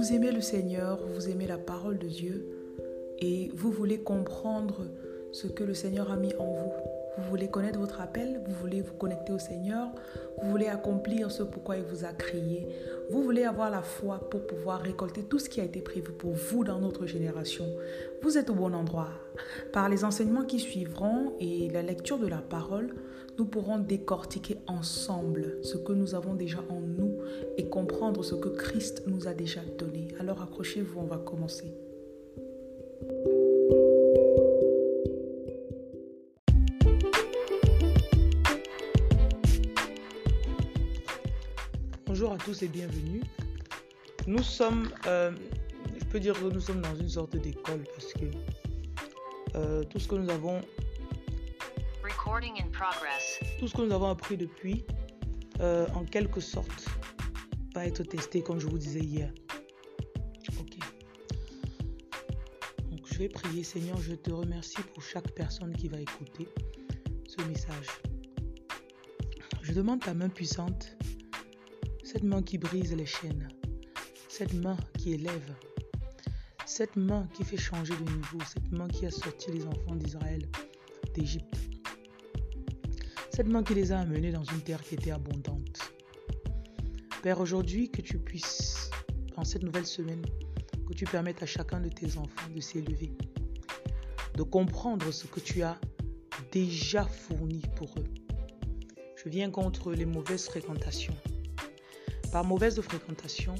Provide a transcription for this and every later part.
vous aimez le Seigneur, vous aimez la parole de Dieu et vous voulez comprendre ce que le Seigneur a mis en vous. Vous voulez connaître votre appel, vous voulez vous connecter au Seigneur, vous voulez accomplir ce pourquoi il vous a créé, vous voulez avoir la foi pour pouvoir récolter tout ce qui a été prévu pour vous dans notre génération. Vous êtes au bon endroit. Par les enseignements qui suivront et la lecture de la parole, nous pourrons décortiquer ensemble ce que nous avons déjà en nous et comprendre ce que Christ nous a déjà donné. Alors accrochez-vous, on va commencer. Bonjour à tous et bienvenue. Nous sommes, euh, je peux dire que nous sommes dans une sorte d'école parce que euh, tout ce que nous avons tout ce que nous avons appris depuis, euh, en quelque sorte, va être testé, comme je vous disais hier. Ok. Donc, je vais prier, Seigneur, je te remercie pour chaque personne qui va écouter ce message. Je demande ta main puissante, cette main qui brise les chaînes, cette main qui élève, cette main qui fait changer de niveau, cette main qui a sorti les enfants d'Israël d'Égypte cette main qui les a amenés dans une terre qui était abondante. Père, aujourd'hui, que tu puisses, dans cette nouvelle semaine, que tu permettes à chacun de tes enfants de s'élever, de comprendre ce que tu as déjà fourni pour eux. Je viens contre les mauvaises fréquentations. Par mauvaise fréquentation,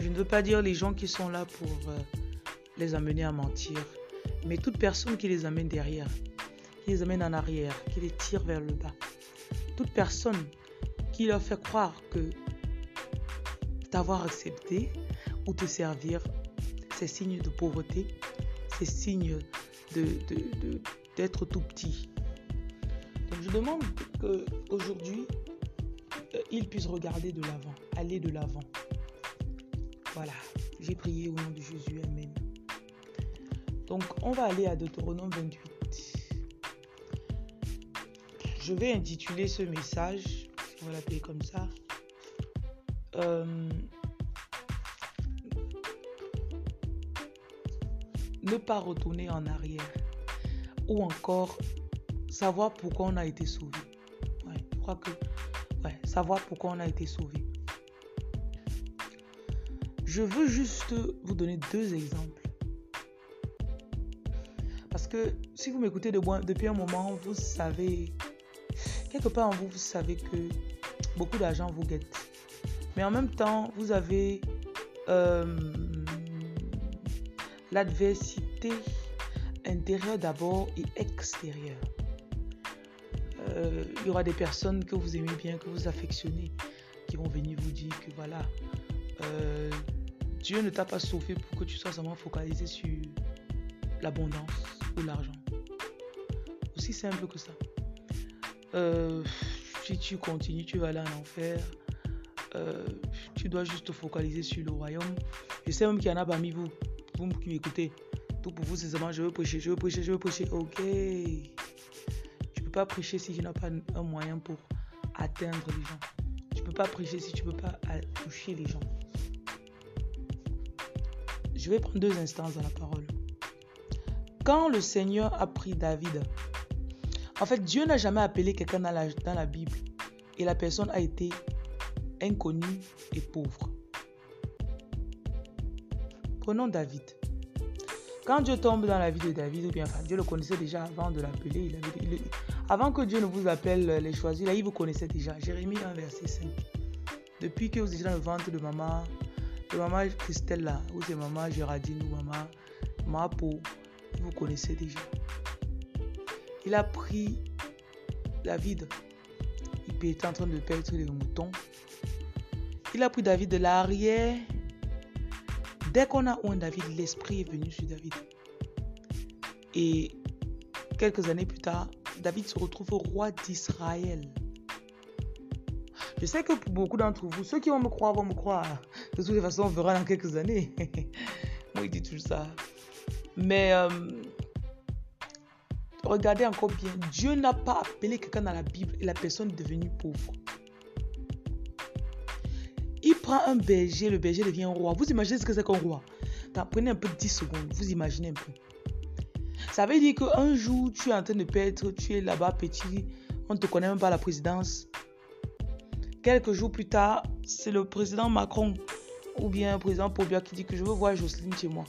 je ne veux pas dire les gens qui sont là pour euh, les amener à mentir, mais toute personne qui les amène derrière, qui les amène en arrière, qui les tire vers le bas. Toute personne qui leur fait croire que t'avoir accepté ou te servir, c'est signe de pauvreté, c'est signe d'être tout petit. Donc je demande qu'aujourd'hui, euh, ils puissent regarder de l'avant, aller de l'avant. Voilà, j'ai prié au nom de Jésus, Amen. Donc on va aller à Deutéronome 28. Je vais intituler ce message, on va l'appeler comme ça. Euh, ne pas retourner en arrière ou encore savoir pourquoi on a été sauvé. je crois que ouais, savoir pourquoi on a été sauvé. Je veux juste vous donner deux exemples. Parce que si vous m'écoutez depuis un moment, vous savez quelque part en vous, vous savez que beaucoup d'argent vous guette. Mais en même temps, vous avez euh, l'adversité intérieure d'abord et extérieure. Euh, il y aura des personnes que vous aimez bien, que vous affectionnez, qui vont venir vous dire que voilà, euh, Dieu ne t'a pas sauvé pour que tu sois seulement focalisé sur l'abondance ou l'argent. Aussi simple que ça. Si tu continues, tu vas aller en enfer. Euh, tu dois juste te focaliser sur le royaume. Je sais même qu'il y en a parmi vous, vous qui m'écoutez. Tout pour vous, c'est seulement je veux prêcher, je veux prêcher, je veux prêcher. Ok. Tu peux pas prêcher si tu n'as pas un moyen pour atteindre les gens. Tu peux pas prêcher si tu peux pas toucher les gens. Je vais prendre deux instances dans la parole. Quand le Seigneur a pris David en fait, Dieu n'a jamais appelé quelqu'un dans la Bible et la personne a été inconnue et pauvre. Prenons David. Quand Dieu tombe dans la vie de David, ou bien Dieu le connaissait déjà avant de l'appeler, avant que Dieu ne vous appelle les choisis, là, il vous connaissait déjà. Jérémie 1, verset 5. Depuis que vous étiez dans le ventre de maman, de maman Christelle là, ou c'est maman Géraldine ou maman Mapo, vous connaissez déjà. Il a pris David. Il était en train de perdre les moutons. Il a pris David de l'arrière. Dès qu'on a un David, l'esprit est venu sur David. Et quelques années plus tard, David se retrouve roi d'Israël. Je sais que pour beaucoup d'entre vous, ceux qui vont me croire vont me croire. De toute façon, on verra dans quelques années. Moi, il dit tout ça. Mais euh, Regardez encore bien, Dieu n'a pas appelé quelqu'un dans la Bible et la personne est devenue pauvre. Il prend un berger, le berger devient roi. Vous imaginez ce que c'est qu'un roi? Prenez un peu 10 secondes, vous imaginez un peu. Ça veut dire qu'un jour, tu es en train de perdre, tu es là-bas petit, on ne te connaît même pas à la présidence. Quelques jours plus tard, c'est le président Macron ou bien le président Pobia qui dit que je veux voir Jocelyne chez moi.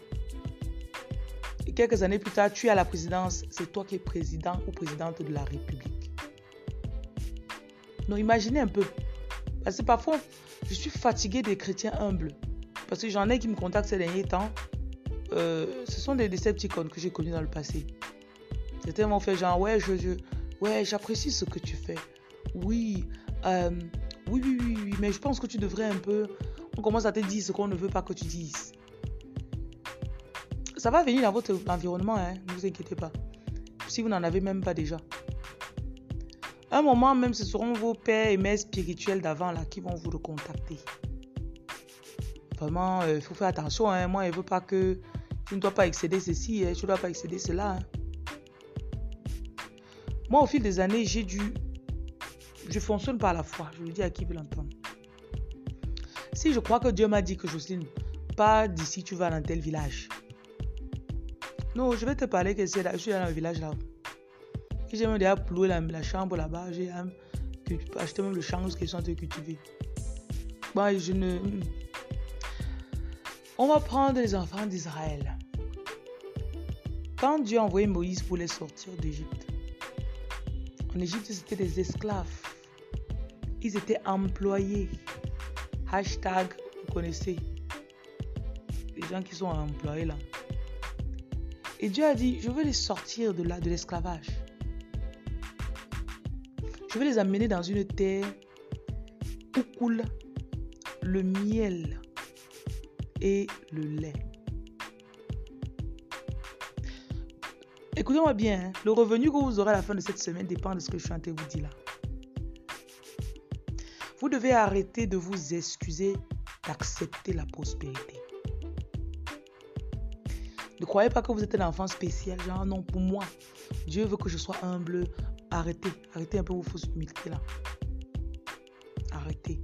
Et quelques années plus tard, tu es à la présidence, c'est toi qui es président ou présidente de la République. Non, imaginez un peu. Parce que parfois, je suis fatigué des chrétiens humbles. Parce que j'en ai qui me contactent ces derniers temps. Euh, ce sont des Decepticons que j'ai connus dans le passé. C'était m'ont fait genre, ouais, je ouais, j'apprécie ce que tu fais. Oui, euh, oui, oui, oui, oui, mais je pense que tu devrais un peu. On commence à te dire ce qu'on ne veut pas que tu dises. Ça va venir dans votre environnement, hein, ne vous inquiétez pas. Si vous n'en avez même pas déjà. Un moment même, ce seront vos pères et mères spirituels d'avant là qui vont vous recontacter. Vraiment, il euh, faut faire attention. Hein. Moi, je ne veux pas que tu ne dois pas excéder ceci, hein. tu dois pas excéder cela. Hein. Moi, au fil des années, j'ai dû. Je fonctionne par la foi. Je le dis à qui veut l'entendre. Si je crois que Dieu m'a dit que Jocelyne, pas d'ici, tu vas dans tel village. Non, je vais te parler que c'est là, je suis dans le village là. J'ai même déjà loué la, chambre là-bas. J'ai acheté même le champ qui sont cultivés. Bon, je ne. On va prendre les enfants d'Israël. Quand Dieu a envoyé Moïse pour les sortir d'Égypte, en Égypte, c'était des esclaves. Ils étaient employés. Hashtag, vous connaissez. Les gens qui sont employés là. Et Dieu a dit, je veux les sortir de là, de l'esclavage. Je vais les amener dans une terre où coule le miel et le lait. Écoutez-moi bien, hein. le revenu que vous aurez à la fin de cette semaine dépend de ce que je suis en train de vous dire là. Vous devez arrêter de vous excuser d'accepter la prospérité. Ne croyez pas que vous êtes un enfant spécial, genre non, pour moi, Dieu veut que je sois humble, Arrêtez, arrêtez un peu vos fausses humilités là. Arrêtez.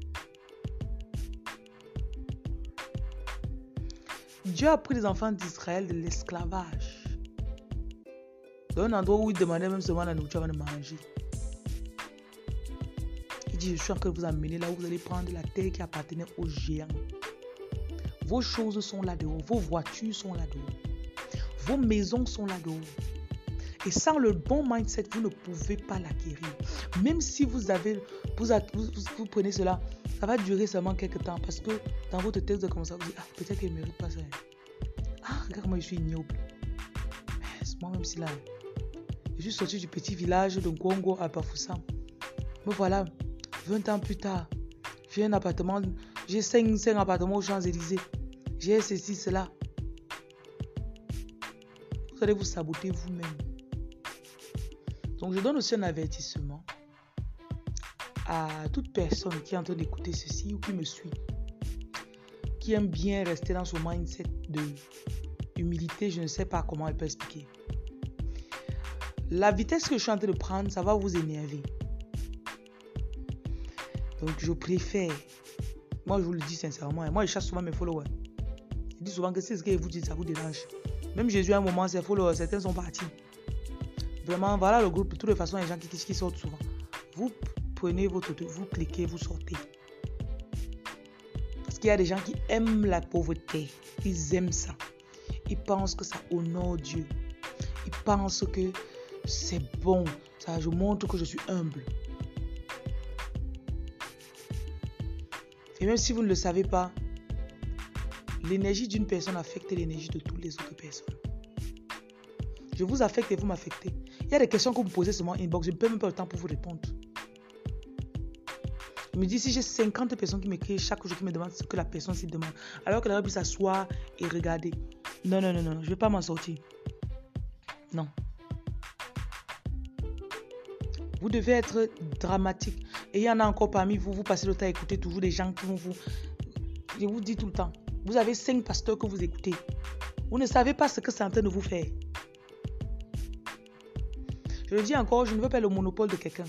Dieu a pris les enfants d'Israël de l'esclavage. Dans un endroit où il demandait même seulement la nourriture avant de manger. Il dit, je suis en train de vous amener là où vous allez prendre la terre qui appartenait aux géants. Vos choses sont là-dehors, vos voitures sont là-dehors, vos maisons sont là-dehors. Et sans le bon mindset, vous ne pouvez pas l'acquérir. Même si vous avez, vous, prenez cela, ça va durer seulement quelques temps parce que dans votre tête, vous allez commencer à vous dire, ah, peut-être qu'il ne mérite pas ça. Ah, regarde, moi, je suis ignoble. Moi-même, si là, je suis sorti du petit village de Gongo à Bafoussam. Me voilà, 20 ans plus tard, j'ai un appartement, j'ai 5, 5 appartements aux Champs-Élysées. J'ai ceci, cela. Vous allez vous saboter vous-même. Donc je donne aussi un avertissement à toute personne qui est en train d'écouter ceci ou qui me suit, qui aime bien rester dans son mindset de humilité, je ne sais pas comment elle peut expliquer. La vitesse que je suis en train de prendre, ça va vous énerver. Donc je préfère, moi je vous le dis sincèrement, hein, moi je chasse souvent mes followers. Je dis souvent que c'est ce que vous dites, ça vous dérange. Même Jésus à un moment, ses followers, certains sont partis. Vraiment, voilà le groupe. De toutes les façons, les gens qui, qui sortent souvent. Vous prenez votre vous cliquez, vous sortez. Parce qu'il y a des gens qui aiment la pauvreté. Ils aiment ça. Ils pensent que ça honore Dieu. Ils pensent que c'est bon. Ça, je montre que je suis humble. Et même si vous ne le savez pas, l'énergie d'une personne affecte l'énergie de toutes les autres personnes. Je vous affecte et vous m'affectez. Il y a des questions que vous posez sur mon inbox, je ne peux même pas le temps pour vous répondre. Je me dis, si j'ai 50 personnes qui m'écrivent chaque jour qui me demandent ce que la personne s'y demande, alors qu'elle aurait pu s'asseoir et regarder. Non, non, non, non, je ne vais pas m'en sortir. Non. Vous devez être dramatique. Et il y en a encore parmi vous, vous passez le temps à écouter toujours des gens qui vont vous... Je vous dis tout le temps, vous avez cinq pasteurs que vous écoutez. Vous ne savez pas ce que c'est en train de vous faire. Je le dis encore, je ne veux pas le monopole de quelqu'un.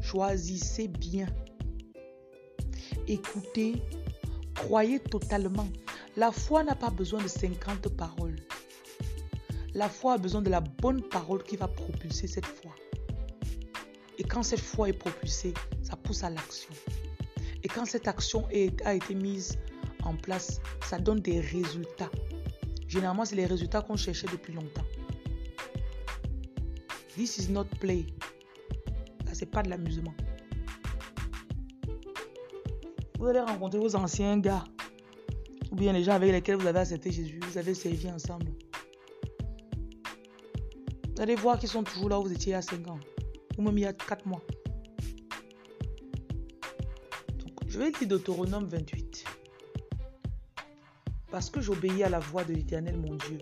Choisissez bien. écoutez, croyez totalement. La foi n'a pas besoin de 50 paroles. La foi a besoin de la bonne parole qui va propulser cette foi. Et quand cette foi est propulsée, ça pousse à l'action. Et quand cette action a été mise en place, ça donne des résultats. Généralement, c'est les résultats qu'on cherchait depuis longtemps. This is not play. Ça, c'est pas de l'amusement. Vous allez rencontrer vos anciens gars, ou bien les gens avec lesquels vous avez accepté Jésus, vous avez servi ensemble. Vous allez voir qu'ils sont toujours là où vous étiez il y a 5 ans, ou même il y a 4 mois. je vais lire Deutéronome 28. Parce que j'obéis à la voix de l'Éternel mon Dieu,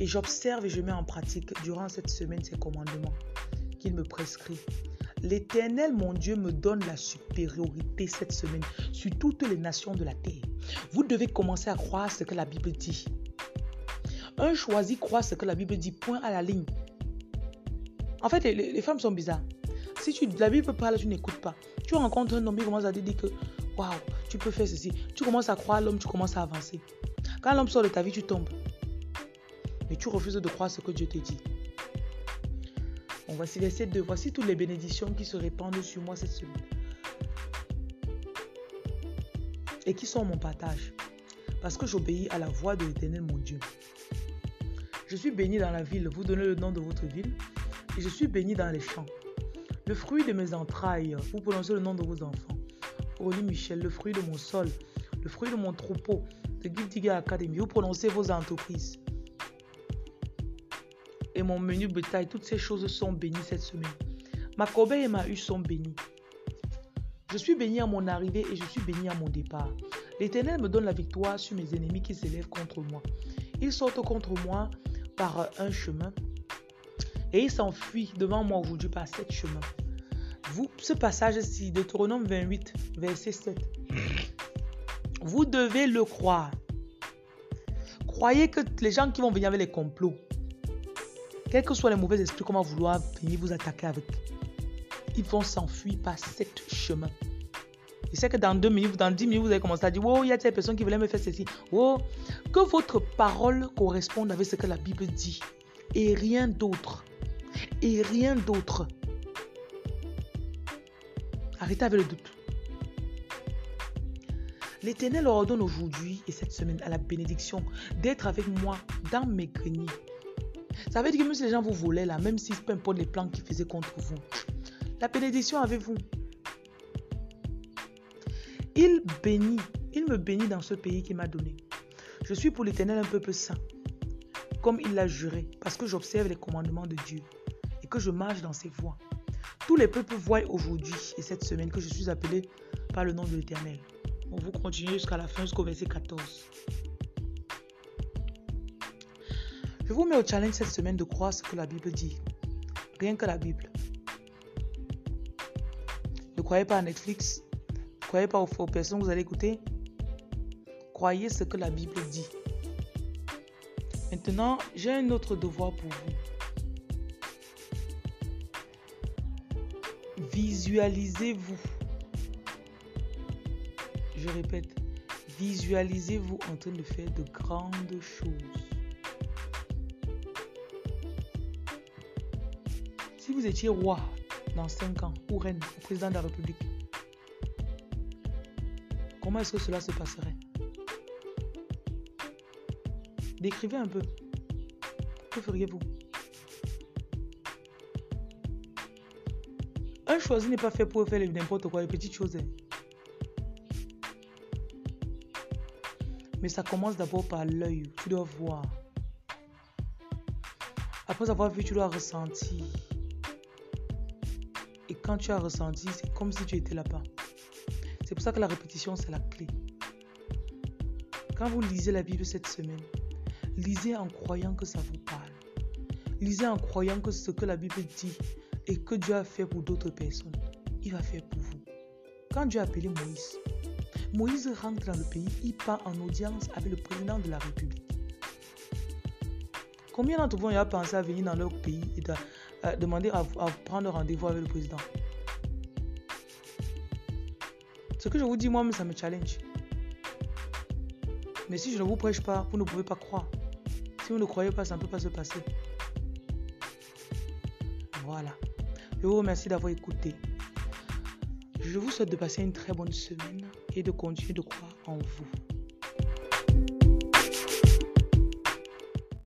et j'observe et je mets en pratique durant cette semaine ses commandements qu'il me prescrit. L'Éternel, mon Dieu, me donne la supériorité cette semaine sur toutes les nations de la terre. Vous devez commencer à croire ce que la Bible dit. Un choisi croit ce que la Bible dit, point à la ligne. En fait, les, femmes sont bizarres. Si tu, la Bible parle, tu n'écoutes pas. Tu rencontres un homme, il commence à te dire que, waouh, tu peux faire ceci. Tu commences à croire l'homme, tu commences à avancer. Quand l'homme sort de ta vie, tu tombes. Mais tu refuses de croire ce que Dieu te dit. voici verset 2. Voici toutes les bénédictions qui se répandent sur moi cette semaine. Et qui sont mon partage. Parce que j'obéis à la voix de l'Éternel, mon Dieu. Je suis béni dans la ville. Vous donnez le nom de votre ville. Et je suis béni dans les champs. Le fruit de mes entrailles. Vous prononcez le nom de vos enfants. Oli Michel, le fruit de mon sol. Le fruit de mon troupeau. De Guiltiga Academy. Vous prononcez vos entreprises mon menu bétail, toutes ces choses sont bénies cette semaine. Ma corbeille et ma huche sont bénies. Je suis béni à mon arrivée et je suis béni à mon départ. L'Éternel me donne la victoire sur mes ennemis qui s'élèvent contre moi. Ils sortent contre moi par un chemin et ils s'enfuient devant moi aujourd'hui par sept chemins. Vous, ce passage-ci, Deutéronome 28, verset 7, vous devez le croire. Croyez que les gens qui vont venir avec les complots, quels que soient les mauvais esprits, comment vouloir venir vous attaquer avec, ils vont s'enfuir par sept chemins. Je sais que dans deux minutes, dans dix minutes, vous allez commencer à dire, oh, il y a des personnes qui voulaient me faire ceci. Oh, que votre parole corresponde avec ce que la Bible dit. Et rien d'autre. Et rien d'autre. Arrêtez avec le doute. L'Éternel ordonne aujourd'hui et cette semaine à la bénédiction d'être avec moi dans mes greniers ça veut dire que même si les gens vous volaient là, même si peu importe les plans qu'ils faisaient contre vous, la bénédiction avec vous. Il bénit, il me bénit dans ce pays qu'il m'a donné. Je suis pour l'éternel un peuple saint, comme il l'a juré, parce que j'observe les commandements de Dieu et que je marche dans ses voies. Tous les peuples voient aujourd'hui et cette semaine que je suis appelé par le nom de l'éternel. On vous continue jusqu'à la fin, jusqu'au verset 14. Vous au challenge cette semaine de croire ce que la Bible dit. Rien que la Bible. Ne croyez pas à Netflix. Ne croyez pas aux, personnes que vous allez écouter. Croyez ce que la Bible dit. Maintenant, j'ai un autre devoir pour vous. Visualisez-vous. Je répète, visualisez-vous en train de faire de grandes choses. Vous étiez roi dans 5 ans ou reine ou président de la République, comment est-ce que cela se passerait? Décrivez un peu. Que feriez-vous? Un choisi n'est pas fait pour faire n'importe quoi, les petites choses. Hein. Mais ça commence d'abord par l'œil. Tu dois voir. Après avoir vu, tu dois ressentir quand tu as ressenti, c'est comme si tu étais là-bas. C'est pour ça que la répétition, c'est la clé. Quand vous lisez la Bible cette semaine, lisez en croyant que ça vous parle. Lisez en croyant que ce que la Bible dit et que Dieu a fait pour d'autres personnes, il va faire pour vous. Quand Dieu a appelé Moïse, Moïse rentre dans le pays, il part en audience avec le président de la République. Combien d'entre vous ont pensé à venir dans leur pays et euh, demander à, prendre rendez-vous avec le président? Ce que je vous dis, moi ça me challenge. Mais si je ne vous prêche pas, vous ne pouvez pas croire. Si vous ne croyez pas, ça ne peut pas se passer. Voilà. Je vous remercie d'avoir écouté. Je vous souhaite de passer une très bonne semaine et de continuer de croire en vous.